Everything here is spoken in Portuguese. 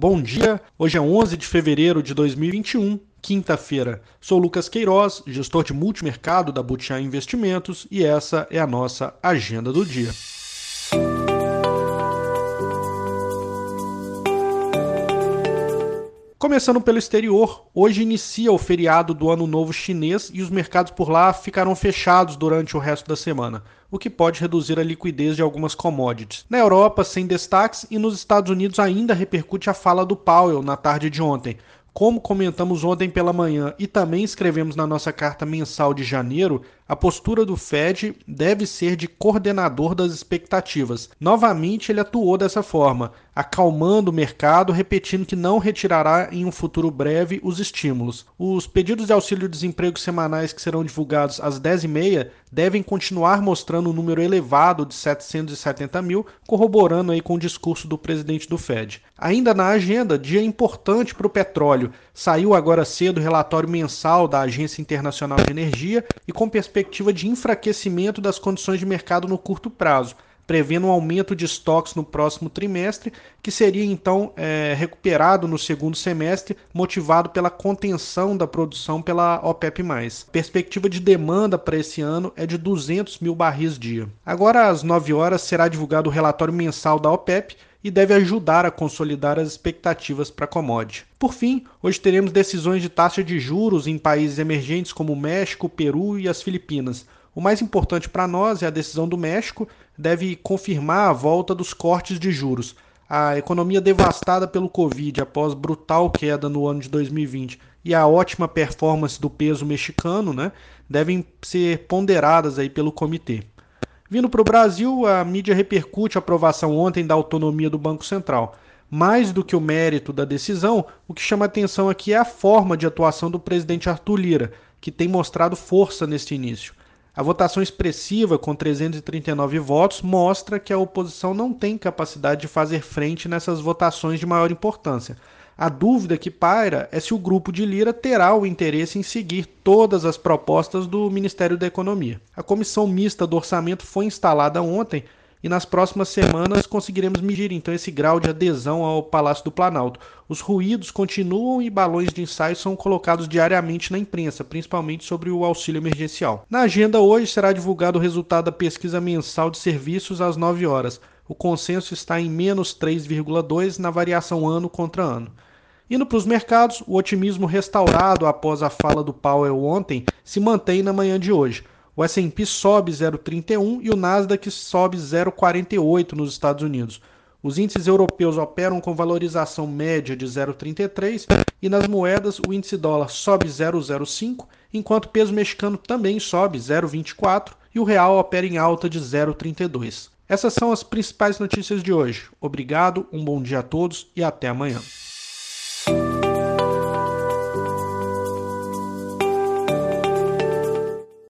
Bom dia, hoje é 11 de fevereiro de 2021, quinta-feira. Sou Lucas Queiroz, gestor de multimercado da Butiá Investimentos e essa é a nossa agenda do dia. Começando pelo exterior, hoje inicia o feriado do Ano Novo Chinês e os mercados por lá ficarão fechados durante o resto da semana, o que pode reduzir a liquidez de algumas commodities. Na Europa, sem destaques, e nos Estados Unidos ainda repercute a fala do Powell na tarde de ontem, como comentamos ontem pela manhã e também escrevemos na nossa carta mensal de janeiro, a postura do Fed deve ser de coordenador das expectativas. Novamente, ele atuou dessa forma, acalmando o mercado, repetindo que não retirará em um futuro breve os estímulos. Os pedidos de auxílio-desemprego semanais que serão divulgados às 10h30 devem continuar mostrando um número elevado de 770 mil, corroborando aí com o discurso do presidente do Fed. Ainda na agenda, dia importante para o petróleo. Saiu agora cedo o relatório mensal da Agência Internacional de Energia e com perspectiva perspectiva de enfraquecimento das condições de mercado no curto prazo, prevendo um aumento de estoques no próximo trimestre, que seria então é, recuperado no segundo semestre, motivado pela contenção da produção pela OPEP+. Perspectiva de demanda para esse ano é de 200 mil barris dia. Agora, às 9 horas, será divulgado o relatório mensal da OPEP, e deve ajudar a consolidar as expectativas para a commodity. Por fim, hoje teremos decisões de taxa de juros em países emergentes como México, Peru e as Filipinas. O mais importante para nós é a decisão do México, deve confirmar a volta dos cortes de juros. A economia devastada pelo Covid após brutal queda no ano de 2020 e a ótima performance do peso mexicano né, devem ser ponderadas aí pelo comitê. Vindo para o Brasil, a mídia repercute a aprovação ontem da autonomia do Banco Central. Mais do que o mérito da decisão, o que chama atenção aqui é a forma de atuação do presidente Arthur Lira, que tem mostrado força neste início. A votação expressiva, com 339 votos, mostra que a oposição não tem capacidade de fazer frente nessas votações de maior importância. A dúvida que paira é se o grupo de Lira terá o interesse em seguir todas as propostas do Ministério da Economia. A comissão mista do orçamento foi instalada ontem e nas próximas semanas conseguiremos medir então esse grau de adesão ao Palácio do Planalto. Os ruídos continuam e balões de ensaio são colocados diariamente na imprensa, principalmente sobre o auxílio emergencial. Na agenda hoje será divulgado o resultado da pesquisa mensal de serviços às 9 horas. O consenso está em menos 3,2 na variação ano contra ano. Indo para os mercados, o otimismo restaurado após a fala do Powell ontem se mantém na manhã de hoje. O S&P sobe 0,31 e o Nasdaq sobe 0,48 nos Estados Unidos. Os índices europeus operam com valorização média de 0,33 e nas moedas o índice dólar sobe 0,05, enquanto o peso mexicano também sobe 0,24 e o real opera em alta de 0,32. Essas são as principais notícias de hoje. Obrigado, um bom dia a todos e até amanhã.